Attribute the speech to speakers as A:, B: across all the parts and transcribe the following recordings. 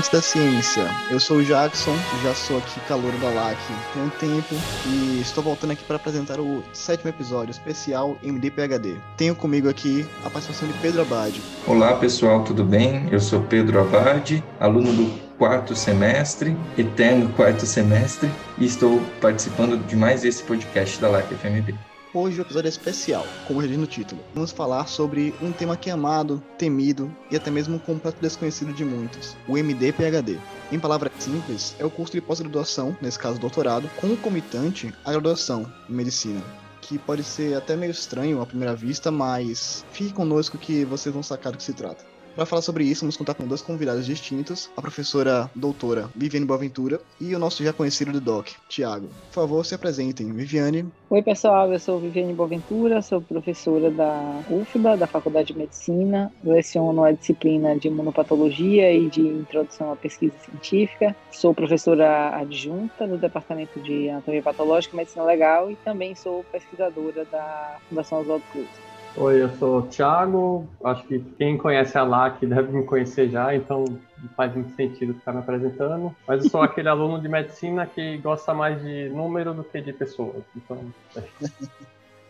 A: amantes da ciência. Eu sou o Jackson, já sou aqui calor da LAC tem um tempo e estou voltando aqui para apresentar o sétimo episódio especial MDPHD. Tenho comigo aqui a participação de Pedro Abade.
B: Olá pessoal, tudo bem? Eu sou Pedro Abade, aluno do quarto semestre, eterno quarto semestre, e estou participando de mais esse podcast da LAC FMB.
A: Hoje o episódio é especial, como já diz no título. Vamos falar sobre um tema que é amado, temido e até mesmo um completo desconhecido de muitos, o MD-PHD. Em palavras simples, é o curso de pós-graduação, nesse caso doutorado, concomitante à graduação em medicina. Que pode ser até meio estranho à primeira vista, mas fique conosco que vocês vão sacar do que se trata. Para falar sobre isso, vamos contar com dois convidados distintos, a professora doutora Viviane Boaventura e o nosso já conhecido do DOC, Tiago. Por favor, se apresentem. Viviane.
C: Oi, pessoal, eu sou Viviane Boaventura, sou professora da UFBA, da Faculdade de Medicina, leciono a disciplina de imunopatologia e de introdução à pesquisa científica, sou professora adjunta no Departamento de Anatomia Patológica e Medicina Legal e também sou pesquisadora da Fundação Oswaldo Cruz.
D: Oi, eu sou o Thiago. Acho que quem conhece a LAC deve me conhecer já, então não faz muito sentido ficar me apresentando. Mas eu sou aquele aluno de medicina que gosta mais de número do que de pessoas. Então. É.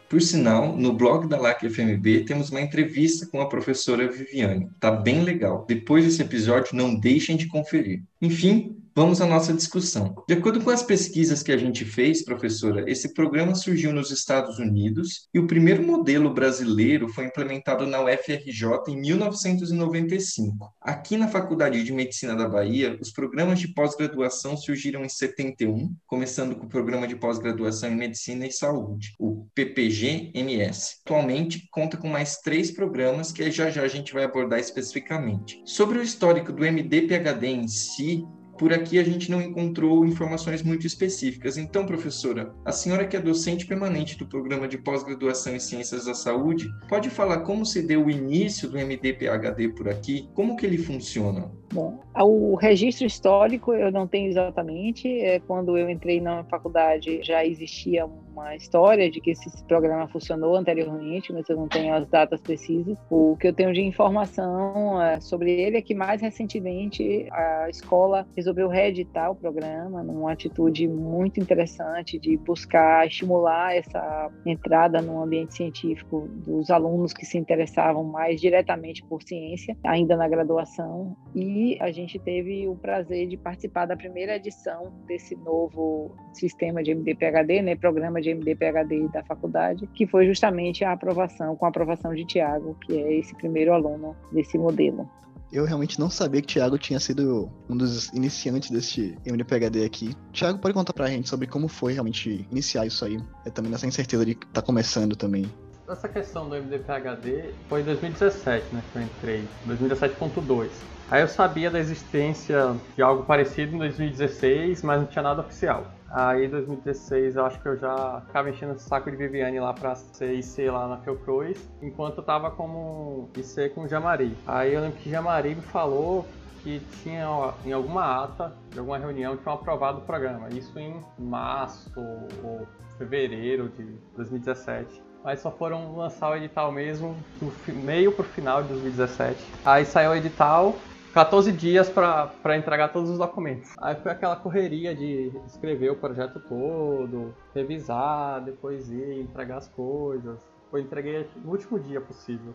B: Por sinal, no blog da LAC FMB temos uma entrevista com a professora Viviane. Tá bem legal. Depois desse episódio, não deixem de conferir. Enfim, Vamos à nossa discussão. De acordo com as pesquisas que a gente fez, professora, esse programa surgiu nos Estados Unidos e o primeiro modelo brasileiro foi implementado na UFRJ em 1995. Aqui na Faculdade de Medicina da Bahia, os programas de pós-graduação surgiram em 71, começando com o programa de pós-graduação em Medicina e Saúde, o PPG-MS. Atualmente conta com mais três programas que já já a gente vai abordar especificamente. Sobre o histórico do MD-PhD em si, por aqui a gente não encontrou informações muito específicas. Então, professora, a senhora que é docente permanente do programa de pós-graduação em Ciências da Saúde, pode falar como se deu o início do MD-PHD por aqui? Como que ele funciona?
C: Bom, o registro histórico eu não tenho exatamente. É, quando eu entrei na faculdade já existia uma história de que esse programa funcionou anteriormente, mas eu não tenho as datas precisas. O que eu tenho de informação é, sobre ele é que mais recentemente a escola resolveu reeditar o programa numa atitude muito interessante de buscar estimular essa entrada no ambiente científico dos alunos que se interessavam mais diretamente por ciência, ainda na graduação. E e a gente teve o prazer de participar da primeira edição desse novo sistema de MD-PHD, né, programa de MD-PHD da faculdade, que foi justamente a aprovação, com a aprovação de Tiago, que é esse primeiro aluno desse modelo.
A: Eu realmente não sabia que o Thiago tinha sido um dos iniciantes deste MDPHD aqui. Thiago, pode contar pra gente sobre como foi realmente iniciar isso aí? É também nessa incerteza de que tá começando também.
D: Essa questão do MDPHD foi em 2017, né, que eu entrei, 2017.2. Aí eu sabia da existência de algo parecido em 2016, mas não tinha nada oficial. Aí em 2016 eu acho que eu já ficava enchendo o saco de Viviane lá pra ser IC lá na Fiocruz, enquanto eu tava como IC com o Jamari. Aí eu lembro que Jamari me falou que tinha em alguma ata de alguma reunião tinham aprovado o programa. Isso em março ou fevereiro de 2017 mas só foram lançar o edital mesmo no meio pro final de 2017. Aí saiu o edital, 14 dias para entregar todos os documentos. Aí foi aquela correria de escrever o projeto todo, revisar, depois ir entregar as coisas. Eu entreguei no último dia possível.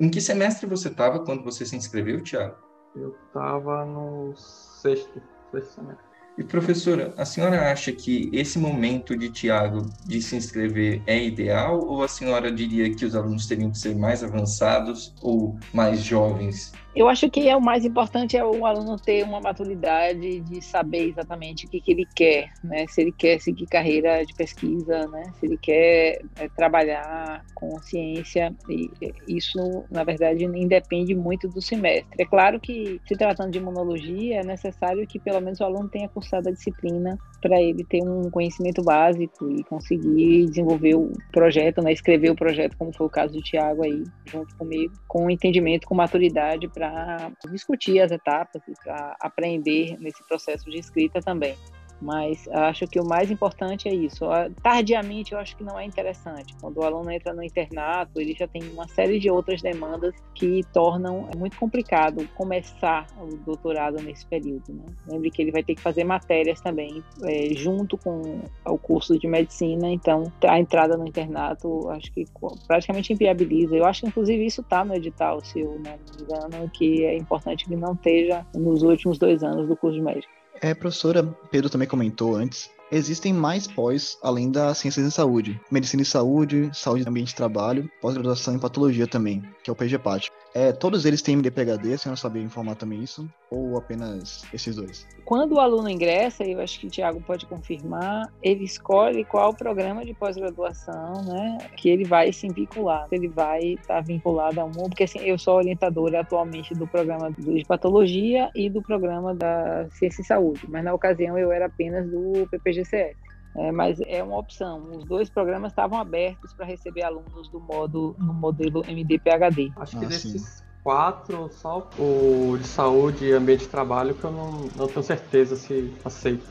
B: Em que semestre você estava quando você se inscreveu, Thiago?
D: Eu estava no sexto, sexto semestre.
B: E professora, a senhora acha que esse momento de Tiago de se inscrever é ideal ou a senhora diria que os alunos teriam que ser mais avançados ou mais jovens
C: eu acho que é o mais importante é o aluno ter uma maturidade de saber exatamente o que, que ele quer, né? Se ele quer seguir carreira de pesquisa, né? Se ele quer é, trabalhar com ciência, e isso na verdade independe muito do semestre. É claro que se tratando de imunologia é necessário que pelo menos o aluno tenha cursado a disciplina para ele ter um conhecimento básico e conseguir desenvolver o projeto, né? Escrever o projeto, como foi o caso do Tiago aí junto comigo, com entendimento, com maturidade para discutir as etapas e para aprender nesse processo de escrita também. Mas acho que o mais importante é isso. Tardiamente, eu acho que não é interessante. Quando o aluno entra no internato, ele já tem uma série de outras demandas que tornam muito complicado começar o doutorado nesse período. Né? Lembre que ele vai ter que fazer matérias também, é, junto com o curso de medicina, então a entrada no internato acho que praticamente inviabiliza. Eu acho que, inclusive, isso está no edital, se eu não me engano, que é importante que não esteja nos últimos dois anos do curso de médico.
A: É, professora, Pedro também comentou antes, existem mais pós além das ciências em saúde. Medicina e saúde, saúde e ambiente de trabalho, pós-graduação em patologia também, que é o PGPAT. É, todos eles têm MD-PHD, a senhora sabia informar também isso? Ou apenas esses dois?
C: Quando o aluno ingressa, eu acho que o Tiago pode confirmar, ele escolhe qual programa de pós-graduação né, que ele vai se vincular. Ele vai estar vinculado a um, porque assim, eu sou orientadora atualmente do programa de patologia e do programa da ciência e saúde, mas na ocasião eu era apenas do É, mas é uma opção. Os dois programas estavam abertos para receber alunos do modo no modelo MD-PHD.
D: Acho que ah, desses sim. quatro, só o de saúde e ambiente de trabalho que eu não, não tenho certeza se aceito.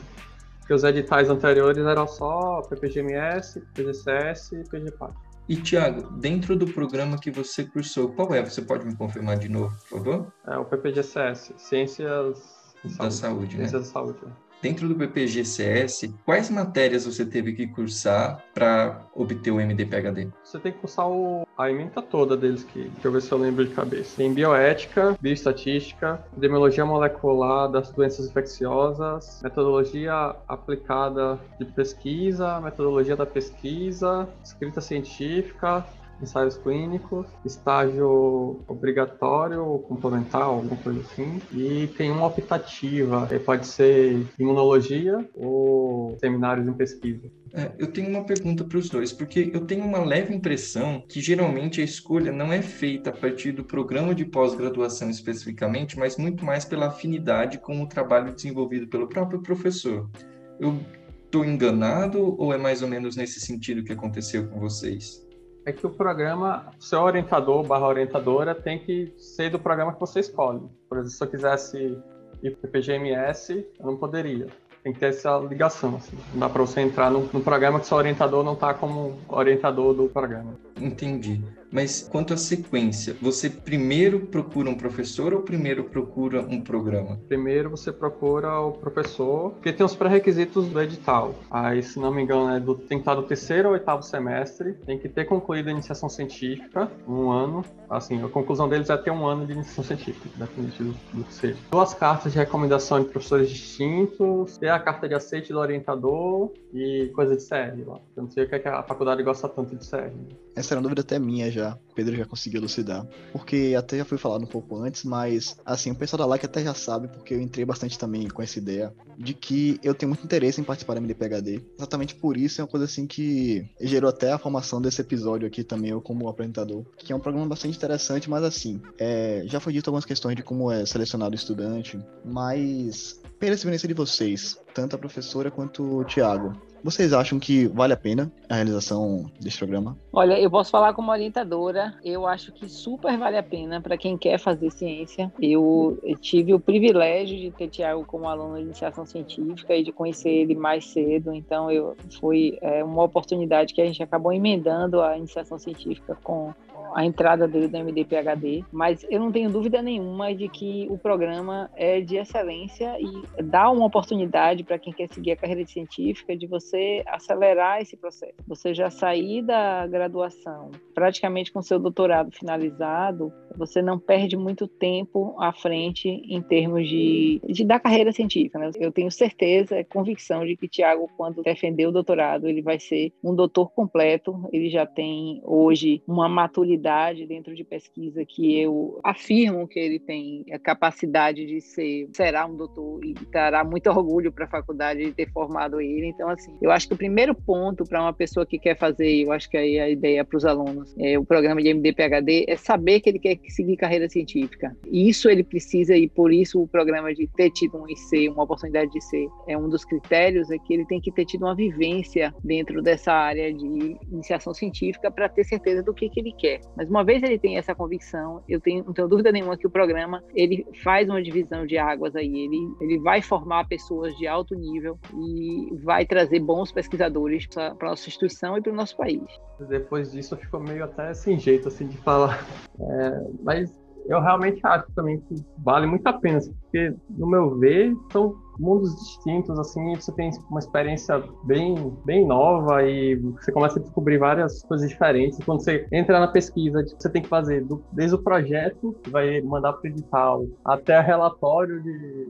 D: Porque os editais anteriores eram só PPGMS, PGCS e PGPAC.
B: E Tiago, dentro do programa que você cursou, qual é? Você pode me confirmar de novo, por favor?
D: É o PPGCS, Ciências
B: da Saúde, saúde
D: né?
B: Ciências
D: da Saúde.
B: Dentro do PPGCS, quais matérias você teve que cursar para obter o MD-PHD?
D: Você tem que cursar o, a ementa toda deles, que deixa eu ver se eu lembro de cabeça. Tem bioética, bioestatística, epidemiologia molecular das doenças infecciosas, metodologia aplicada de pesquisa, metodologia da pesquisa, escrita científica, ensaios clínicos, estágio obrigatório ou complementar, alguma coisa assim, e tem uma optativa, pode ser imunologia ou seminários em pesquisa.
B: É, eu tenho uma pergunta para os dois, porque eu tenho uma leve impressão que geralmente a escolha não é feita a partir do programa de pós-graduação especificamente, mas muito mais pela afinidade com o trabalho desenvolvido pelo próprio professor. Eu estou enganado ou é mais ou menos nesse sentido que aconteceu com vocês?
D: É que o programa, seu orientador barra orientadora tem que ser do programa que você escolhe. Por exemplo, se eu quisesse ir para o PGMS, eu não poderia tem que ter essa ligação. Assim. Não dá para você entrar no, programa que seu orientador não está como orientador do programa.
B: Entendi. Mas quanto à sequência, você primeiro procura um professor ou primeiro procura um programa?
D: Primeiro você procura o professor, porque tem os pré-requisitos do edital. Aí, se não me engano, é do, tem que estar do terceiro ou oitavo semestre, tem que ter concluído a iniciação científica, um ano. Assim, a conclusão deles é ter um ano de iniciação científica, independente do, do que seja. Duas cartas de recomendação de professores distintos, ter a carta de aceite do orientador e coisa de série lá. Eu não sei o que, é que a faculdade gosta tanto de série.
A: Essa era uma dúvida até minha já O Pedro já conseguiu elucidar. Porque até já foi falado um pouco antes, mas assim, o pessoal da LAC até já sabe, porque eu entrei bastante também com essa ideia de que eu tenho muito interesse em participar da MDPHD. Exatamente por isso é uma coisa assim que gerou até a formação desse episódio aqui também, eu como apresentador. Que é um programa bastante interessante, mas assim, é, já foi dito algumas questões de como é selecionado o estudante, mas pela experiência de vocês, tanto a professora quanto o Tiago, vocês acham que vale a pena a realização desse programa?
C: Olha, eu posso falar como orientadora, eu acho que super vale a pena para quem quer fazer ciência. Eu tive o privilégio de ter Tiago como aluno de iniciação científica e de conhecer ele mais cedo, então eu foi é, uma oportunidade que a gente acabou emendando a iniciação científica com a entrada dele no MD-PHD, mas eu não tenho dúvida nenhuma de que o programa é de excelência e dá uma oportunidade para quem quer seguir a carreira científica de você acelerar esse processo. Você já sair da graduação praticamente com seu doutorado finalizado, você não perde muito tempo à frente em termos de, de da carreira científica. Né? Eu tenho certeza, convicção de que Tiago, quando defender o doutorado, ele vai ser um doutor completo. Ele já tem hoje uma maturidade dentro de pesquisa que eu afirmo que ele tem a capacidade de ser, será um doutor e dará muito orgulho para a faculdade de ter formado ele. Então, assim, eu acho que o primeiro ponto para uma pessoa que quer fazer, eu acho que aí a ideia para os alunos, é, o programa de MD-PHD, é saber que ele quer seguir carreira científica. Isso ele precisa e por isso o programa de ter tido um IC, uma oportunidade de ser, é um dos critérios, é que ele tem que ter tido uma vivência dentro dessa área de iniciação científica para ter certeza do que, que ele quer. Mas uma vez ele tem essa convicção, eu tenho, não tenho dúvida nenhuma que o programa ele faz uma divisão de águas aí, ele, ele vai formar pessoas de alto nível e vai trazer bons pesquisadores para a nossa instituição e para o nosso país.
D: Depois disso ficou meio até sem jeito assim de falar, é, mas eu realmente acho também que vale muito a pena, porque no meu ver são mundos distintos, assim, você tem uma experiência bem, bem nova e você começa a descobrir várias coisas diferentes. Quando você entra na pesquisa, você tem que fazer do, desde o projeto, que vai mandar para o edital, até relatório de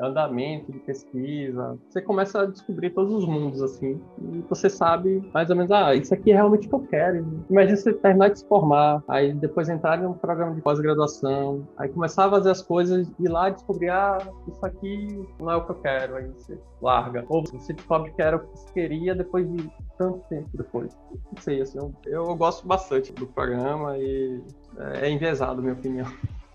D: andamento de pesquisa. Você começa a descobrir todos os mundos, assim, e você sabe mais ou menos, ah, isso aqui é realmente o que eu quero. Imagina você terminar de se formar, aí depois entrar em um programa de pós-graduação, aí começar a fazer as coisas e lá descobrir, ah, isso aqui não é o que eu quero, aí você larga. Ou você descobre que era o que você queria depois de tanto tempo depois. Não sei, assim, eu, eu gosto bastante do programa e é, é enviesado, minha opinião.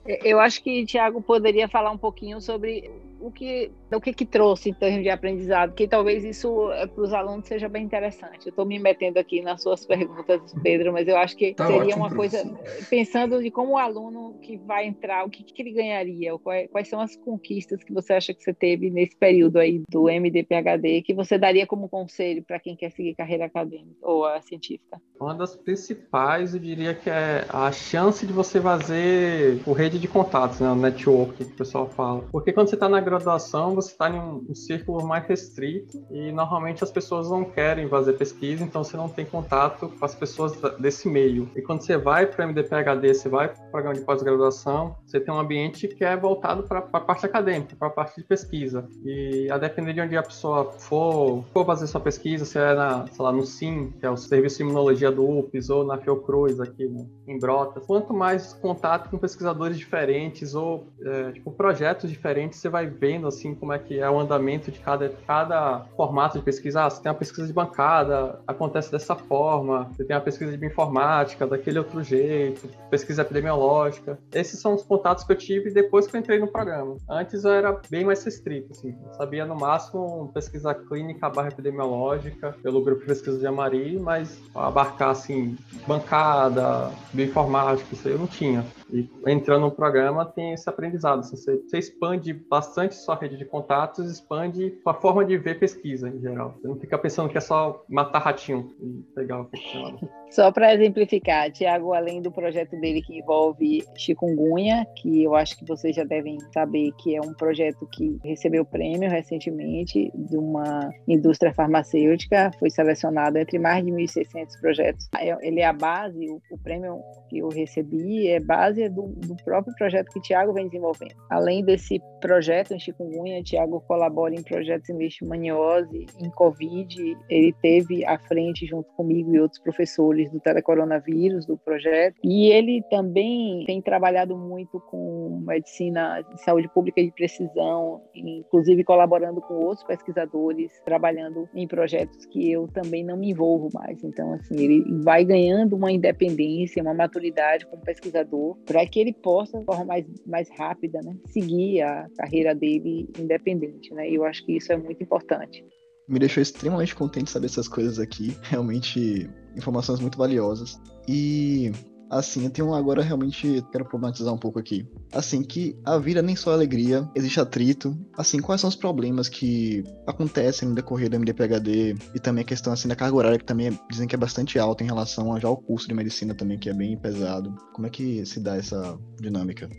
C: Eu acho que o Tiago poderia falar um pouquinho sobre o que, o que, que trouxe em termos de aprendizado, que talvez isso eh, para os alunos seja bem interessante. Eu estou me metendo aqui nas suas perguntas, Pedro, mas eu acho que tá seria ótimo, uma coisa, pensando de como o aluno que vai entrar, o que, que ele ganharia, quais, quais são as conquistas que você acha que você teve nesse período aí do MDPHD, que você daria como conselho para quem quer seguir carreira acadêmica ou a científica?
D: Uma das principais, eu diria que é a chance de você fazer o rede de contatos, né, o network que o pessoal fala. Porque quando você está na graduação, você está em um, um, círculo mais restrito e normalmente as pessoas não querem fazer pesquisa, então você não tem contato com as pessoas desse meio. E quando você vai para o MDPHD, você vai para o programa de pós-graduação, você tem um ambiente que é voltado para a parte acadêmica, para a parte de pesquisa. E a depender de onde a pessoa for, for fazer sua pesquisa, se é na, sei lá, no SIM, que é o Serviço de Imunologia do UPS, ou na Fiocruz, aqui né, em Brotas, quanto mais contato com pesquisadores diferentes ou é, tipo, projetos diferentes, você vai vendo assim como é que é o andamento de cada, cada formato de pesquisa. Ah, você tem uma pesquisa de bancada, acontece dessa forma, você tem uma pesquisa de bioinformática, daquele outro jeito, pesquisa epidemiológica. Esses são os contatos que eu tive depois que eu entrei no programa. Antes eu era bem mais restrito, assim, eu sabia no máximo pesquisa clínica barra epidemiológica pelo grupo de pesquisa de Amari, mas abarcar assim, bancada, bioinformática, isso aí eu não tinha. E entrando no programa tem esse aprendizado. Assim, você, você, expande bastante sua rede de contatos, expande sua forma de ver pesquisa em geral. Você não fica pensando que é só matar ratinho e pegar o
C: Só para exemplificar, Tiago, além do projeto dele que envolve chikungunya, que eu acho que vocês já devem saber que é um projeto que recebeu prêmio recentemente de uma indústria farmacêutica, foi selecionado entre mais de 1.600 projetos. Ele é a base, o prêmio que eu recebi é base do, do próprio projeto que o Tiago vem desenvolvendo. Além desse projeto em chikungunya, o Tiago colabora em projetos em leishmaniose, em Covid, ele teve à frente junto comigo e outros professores do telecoronavírus, do projeto. E ele também tem trabalhado muito com medicina de saúde pública de precisão, inclusive colaborando com outros pesquisadores, trabalhando em projetos que eu também não me envolvo mais. Então, assim, ele vai ganhando uma independência, uma maturidade como pesquisador, para que ele possa, de forma mais, mais rápida, né, seguir a carreira dele independente. Né? E eu acho que isso é muito importante
A: me deixou extremamente contente saber essas coisas aqui. Realmente, informações muito valiosas. E, assim, eu tenho agora realmente. Quero problematizar um pouco aqui. Assim, que a vida nem só é alegria, existe atrito. Assim, quais são os problemas que acontecem no decorrer do MDPHD? E também a questão, assim, da carga horária, que também dizem que é bastante alta em relação a já ao curso de medicina também, que é bem pesado. Como é que se dá essa dinâmica?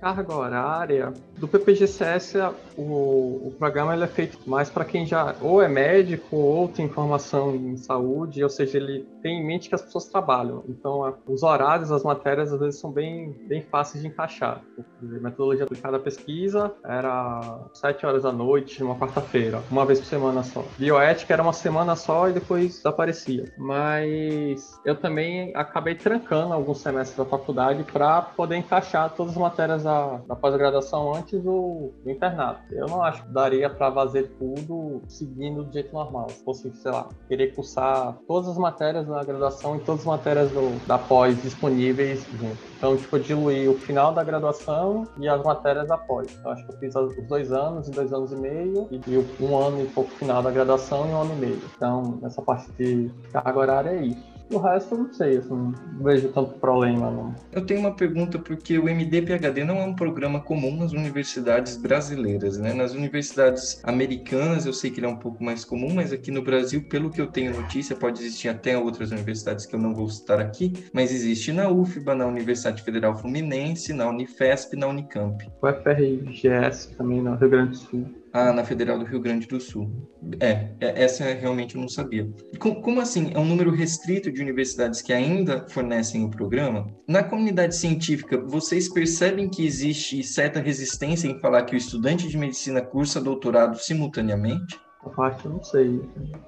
D: Carga horária do PPGCS, o, o programa ele é feito mais para quem já ou é médico ou tem formação em saúde, ou seja, ele tem em mente que as pessoas trabalham. Então, a, os horários, as matérias, às vezes são bem, bem fáceis de encaixar. A metodologia aplicada à pesquisa era sete horas da noite, numa quarta-feira, uma vez por semana só. Bioética era uma semana só e depois desaparecia. Mas eu também acabei trancando alguns semestres da faculdade para poder encaixar todas as matérias da, da pós-graduação antes do, do, internato. Eu não acho que daria para fazer tudo seguindo do jeito normal. Se fosse, sei lá, querer cursar todas as matérias da graduação e todas as matérias do, da pós disponíveis junto. Então, tipo, eu diluí o final da graduação e as matérias após. Eu acho que eu fiz os dois anos e dois anos e meio, e um ano e pouco final da graduação e um ano e meio. Então, nessa parte de carga horária é isso. O resto eu não sei, assim, não vejo tanto problema. Não.
B: Eu tenho uma pergunta, porque o MD-PHD não é um programa comum nas universidades brasileiras, né? Nas universidades americanas eu sei que ele é um pouco mais comum, mas aqui no Brasil, pelo que eu tenho notícia, pode existir até outras universidades que eu não vou citar aqui, mas existe na UFBA, na Universidade Federal Fluminense, na Unifesp e na Unicamp.
D: O FRGS também no Rio Grande do Sul.
B: Ah, na Federal do Rio Grande do Sul. É, é essa realmente eu não sabia. Como, como, assim? É um número restrito de universidades que ainda fornecem o programa? Na comunidade científica, vocês percebem que existe certa resistência em falar que o estudante de medicina cursa doutorado simultaneamente?
D: A parte eu não sei.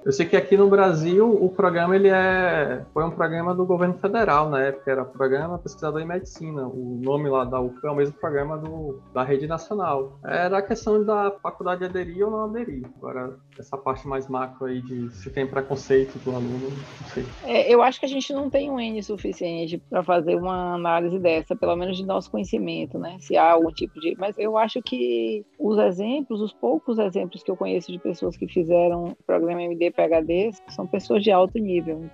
D: Eu sei que aqui no Brasil o programa ele é foi um programa do governo federal na época, era Programa Pesquisador em Medicina. O nome lá da UF é o mesmo programa do, da rede nacional. Era a questão da faculdade aderir ou não aderir. Agora, essa parte mais macro aí de se tem preconceito do aluno, não sei.
C: É, eu acho que a gente não tem um N suficiente para fazer uma análise dessa, pelo menos de nosso conhecimento, né? Se há algum tipo de. Mas eu acho que os exemplos, os poucos exemplos que eu conheço de pessoas que que fizeram o programa MD PhD são pessoas de alto nível.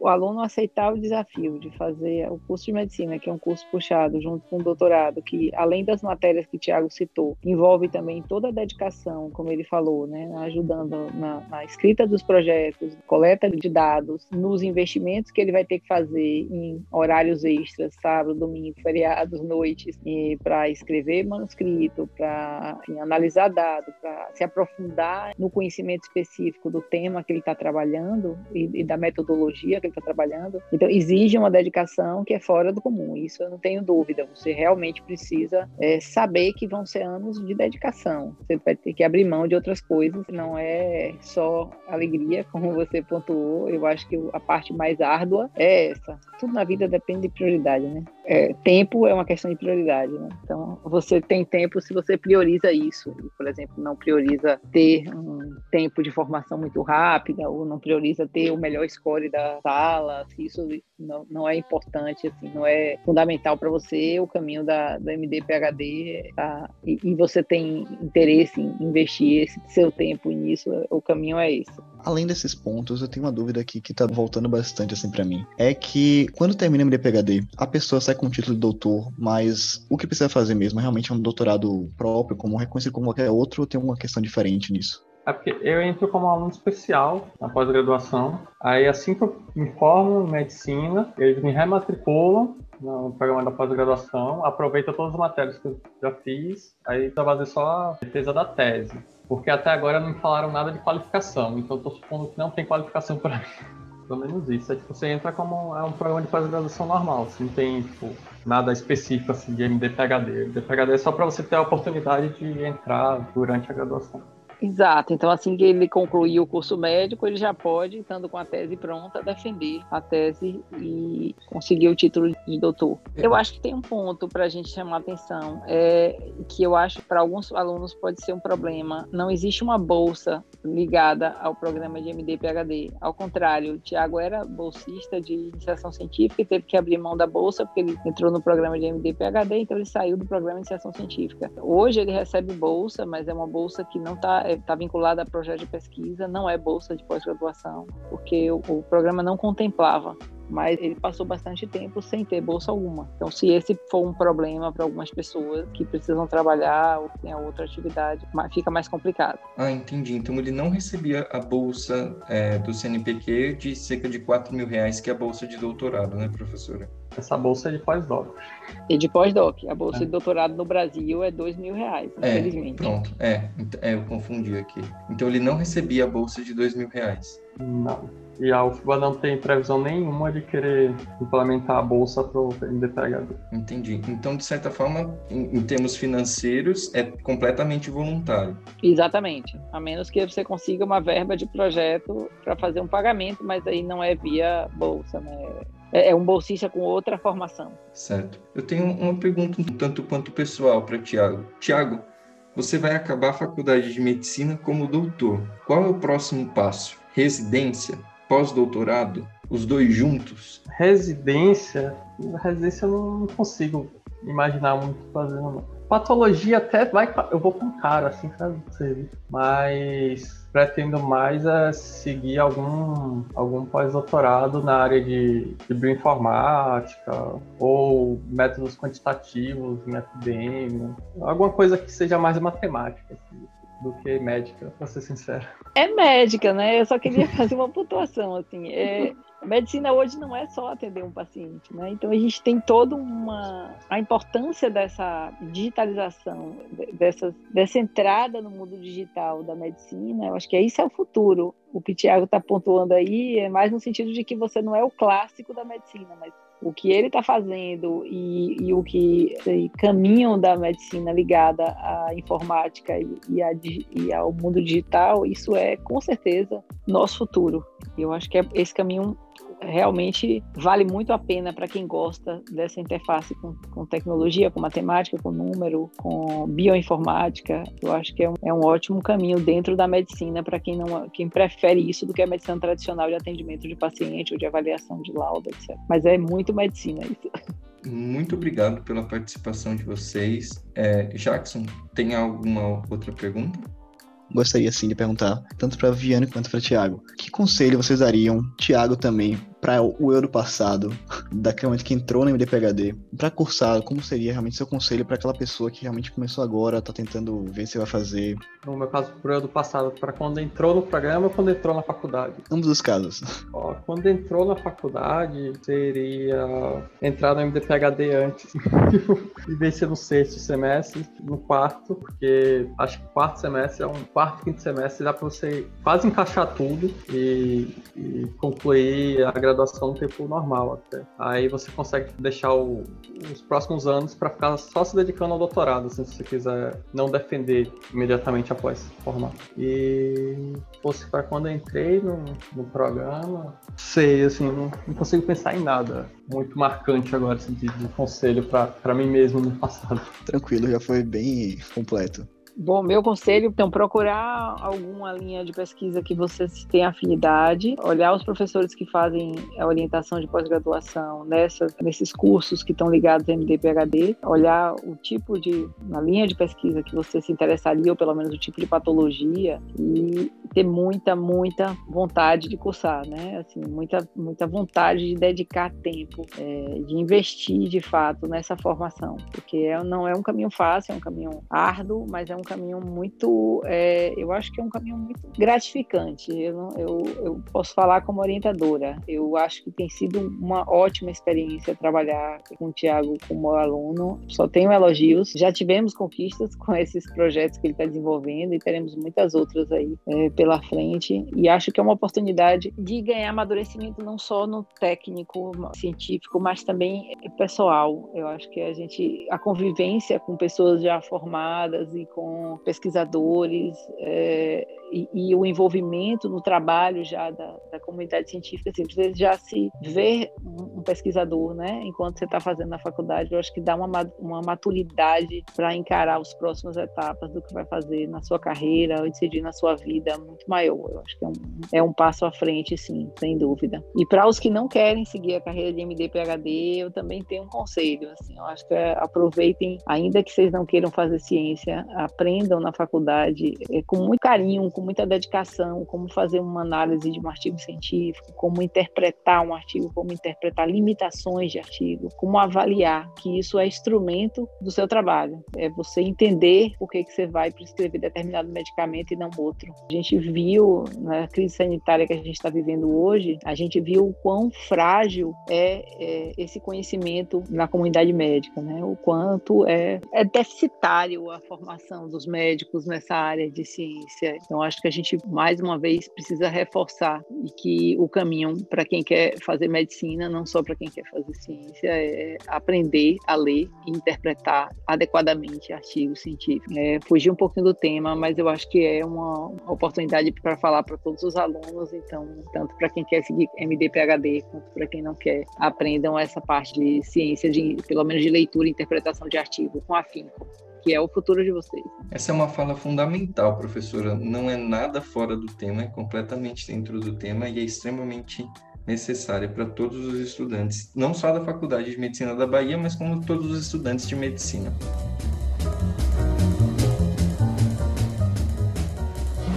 C: O aluno aceitar o desafio de fazer o curso de medicina, que é um curso puxado junto com o doutorado, que além das matérias que o Tiago citou, envolve também toda a dedicação, como ele falou, né, ajudando na, na escrita dos projetos, coleta de dados, nos investimentos que ele vai ter que fazer em horários extras, sábado, domingo, feriados, noites, para escrever manuscrito, para analisar dados, para se aprofundar no conhecimento conhecimento específico do tema que ele está trabalhando e, e, da metodologia que ele está trabalhando. Então, exige uma dedicação que é fora do comum. Isso eu não tenho dúvida. Você realmente precisa é, saber que vão ser anos de dedicação. Você vai ter que abrir mão de outras coisas. Não é só alegria, como você pontuou. Eu acho que a parte mais árdua é essa. Tudo na vida depende de prioridade, né? É, tempo é uma questão de prioridade, né? Então, você tem tempo se você prioriza isso. Por exemplo, não prioriza ter um tempo de formação muito rápida ou não prioriza ter o melhor score da sala, se isso não, não é importante, assim, não é fundamental para você o caminho da, do MD PhD tá? e, e, você tem interesse em investir esse seu tempo nisso, o caminho é esse.
A: Além desses pontos, eu tenho uma dúvida aqui que tá voltando bastante assim para mim. É que quando termina o MD PhD, a pessoa sai com o título de doutor, mas o que precisa fazer mesmo? Realmente é um doutorado próprio, como reconhecido como qualquer outro, ou tem uma questão diferente nisso?
D: É porque eu entro como aluno especial na pós-graduação. Aí, assim que eu me formo em medicina, eles me rematriculam no programa da pós-graduação, aproveito todas as matérias que eu já fiz, aí para fazer só a defesa da tese. Porque até agora não me falaram nada de qualificação, então estou supondo que não tem qualificação para mim. Pelo menos isso. É tipo, você entra como é um programa de pós-graduação normal, você não tem tipo, nada específico assim de MD-PHD. MD-PHD é só para você ter a oportunidade de entrar durante a graduação.
C: Exato. Então, assim que ele concluir o curso médico, ele já pode, estando com a tese pronta, defender a tese e conseguir o título de doutor. Eu acho que tem um ponto para a gente chamar a atenção, é, que eu acho que para alguns alunos pode ser um problema. Não existe uma bolsa ligada ao programa de MD-PHD. Ao contrário, o Tiago era bolsista de iniciação científica e teve que abrir mão da bolsa porque ele entrou no programa de MD-PHD, então ele saiu do programa de iniciação científica. Hoje ele recebe bolsa, mas é uma bolsa que não está está é, vinculada a projeto de pesquisa, não é bolsa de pós-graduação, porque o, o programa não contemplava mas ele passou bastante tempo sem ter bolsa alguma. Então, se esse for um problema para algumas pessoas que precisam trabalhar ou que têm outra atividade, fica mais complicado.
B: Ah, entendi. Então, ele não recebia a bolsa é, do CNPq de cerca de 4 mil reais, que é a bolsa de doutorado, né, professora?
D: Essa bolsa é de pós-doc.
C: E de pós-doc. A bolsa é. de doutorado no Brasil é dois mil reais,
B: é,
C: infelizmente.
B: Pronto, é, é, eu confundi aqui. Então ele não recebia a bolsa de dois mil reais.
D: Não. E a UFBA não tem previsão nenhuma de querer implementar a bolsa para o MDPHD.
B: Entendi. Então, de certa forma, em, em, termos financeiros, é completamente voluntário.
C: Exatamente. A menos que você consiga uma verba de projeto para fazer um pagamento, mas aí não é via bolsa, né? É, é um bolsista com outra formação.
B: Certo. Eu tenho uma pergunta um tanto quanto pessoal para Tiago. Tiago, você vai acabar a faculdade de medicina como doutor. Qual é o próximo passo? Residência? Pós-doutorado? Os dois juntos?
D: Residência? Residência eu não consigo imaginar muito fazendo, não. patologia até vai. Eu vou com cara, assim, sabe? Mas pretendo mais é seguir algum, algum pós-doutorado na área de, de bioinformática ou métodos quantitativos em alguma coisa que seja mais matemática. Assim do que médica, pra ser sincero.
C: É médica, né? Eu só queria fazer uma pontuação, assim. É, medicina hoje não é só atender um paciente, né? Então a gente tem toda uma a importância dessa digitalização, dessa, dessa entrada no mundo digital da medicina. Eu acho que isso é o futuro. O que o Tiago está pontuando aí é mais no sentido de que você não é o clássico da medicina, mas o que ele está fazendo e, e, o que e caminho da medicina ligada à informática e, e, a, e, ao mundo digital, isso é com certeza nosso futuro. Eu acho que é esse caminho realmente vale muito a pena para quem gosta dessa interface com, com, tecnologia, com matemática, com número, com bioinformática. Eu acho que é um, é um ótimo caminho dentro da medicina para quem não quem prefere isso do que a medicina tradicional de atendimento de paciente ou de avaliação de lauda, etc. Mas é muito medicina isso.
B: Muito obrigado pela participação de vocês. É, Jackson, tem alguma outra pergunta?
A: Gostaria sim de perguntar, tanto para Viane quanto para Tiago. Que conselho vocês dariam, Tiago também, para o eu do passado, daquele momento que entrou no MDPHD, para cursar, como seria realmente seu conselho para aquela pessoa que realmente começou agora, está tentando ver se vai fazer?
D: No meu caso, pro eu do passado, para quando entrou no programa ou quando entrou na faculdade?
A: Ambos os casos.
D: Ó, quando entrou na faculdade, seria entrar no MDPHD antes, e ver se no sexto semestre, no quarto, porque acho que quarto semestre é um quarto, quinto semestre, dá para você quase encaixar tudo e, e concluir a graduação no tempo normal até. Aí você consegue deixar o, os próximos anos para ficar só se dedicando ao doutorado, assim, se você quiser não defender imediatamente após formar. E fosse para quando eu entrei no, no programa, sei, assim, não, não, consigo pensar em nada muito marcante agora, assim, de, de conselho para mim mesmo no passado.
A: Tranquilo, já foi bem completo.
C: Bom, meu conselho, então, procurar alguma linha de pesquisa que você tenha afinidade, olhar os professores que fazem a orientação de pós-graduação nesses cursos que estão ligados ao MD PhD, olhar o tipo de, na linha de pesquisa que você se interessaria, ou pelo menos o tipo de patologia, e ter muita, muita vontade de cursar, né? Assim, muita, muita vontade de dedicar tempo, é, de investir de fato nessa formação, porque é, não é um caminho fácil, é um caminho árduo, mas é um caminho muito, é, eu acho que é um caminho muito gratificante. Eu, eu, eu posso falar como orientadora. Eu acho que tem sido uma ótima experiência trabalhar com o Tiago como aluno. Só tenho elogios. Já tivemos conquistas com esses projetos que ele está desenvolvendo e teremos muitas outras aí é, pela frente. E acho que é uma oportunidade de ganhar amadurecimento não só no técnico, científico, mas também pessoal. Eu acho que a gente, a convivência com pessoas já formadas e com pesquisadores é, e, e, o envolvimento no trabalho já da, da comunidade científica, assim, você já se ver um, pesquisador, né, enquanto você está fazendo na faculdade, eu acho que dá uma, uma maturidade para encarar as próximas etapas do que vai fazer na sua carreira ou decidir na sua vida muito maior. Eu acho que é um, é um passo à frente, sim, sem dúvida. E para os que não querem seguir a carreira de MD PhD, eu também tenho um conselho, assim, eu acho que é, aproveitem, ainda que vocês não queiram fazer ciência, aprendam na faculdade é, com muito carinho, com muita dedicação, como fazer uma análise de um artigo científico, como interpretar um artigo, como interpretar limitações de artigo, como avaliar que isso é instrumento do seu trabalho. É você entender por que, que você vai prescrever determinado medicamento e não outro. A gente viu na crise sanitária que a gente está vivendo hoje, a gente viu o quão frágil é, é esse conhecimento na comunidade médica, né? O quanto é, é deficitário a formação dos médicos nessa área de ciência. Então, acho que a gente, mais uma vez, precisa reforçar e que o caminho para quem quer fazer medicina, não só para quem quer fazer ciência, é aprender a ler e interpretar adequadamente artigos científicos. É, fugir um pouquinho do tema, mas eu acho que é uma oportunidade para falar para todos os alunos, então, tanto para quem quer seguir MD, PhD, quanto para quem não quer, aprendam essa parte de ciência, de, pelo menos de leitura e interpretação de artigo com afinco que é o futuro de vocês.
B: Essa é uma fala fundamental, professora. Não é nada fora do tema, é completamente dentro do tema e é extremamente necessária para todos os estudantes, não só da Faculdade de Medicina da Bahia, mas como todos os estudantes de medicina.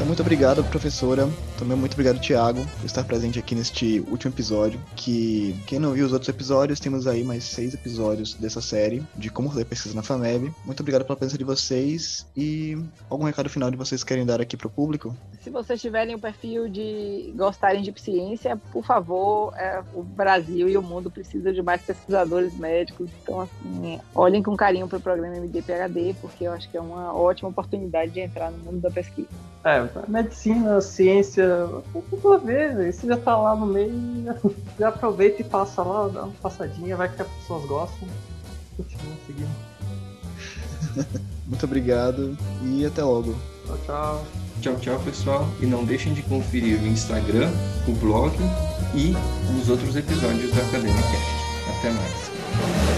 A: Muito obrigado, professora. Também muito obrigado, Tiago, por estar presente aqui neste último episódio. Que quem não viu os outros episódios, temos aí mais seis episódios dessa série de como fazer pesquisa na FAMEB. Muito obrigado pela presença de vocês e algum recado final de vocês querem dar aqui para o público?
C: Se vocês tiverem o perfil de gostarem de ciência, por favor, é, o Brasil e o mundo precisam de mais pesquisadores médicos. Então, assim, olhem com carinho para o programa MD-PHD, porque eu acho que é uma ótima oportunidade de entrar no mundo da pesquisa.
D: É, medicina, ciência, tudo a ver, você já tá lá no meio, já aproveita e passa lá, dá uma passadinha, vai que as pessoas gostam. Continua seguindo.
A: Muito obrigado e até logo.
D: Tchau, tchau.
B: Tchau, tchau, pessoal. E não deixem de conferir o Instagram, o blog e os outros episódios da Academia Cast. Até mais.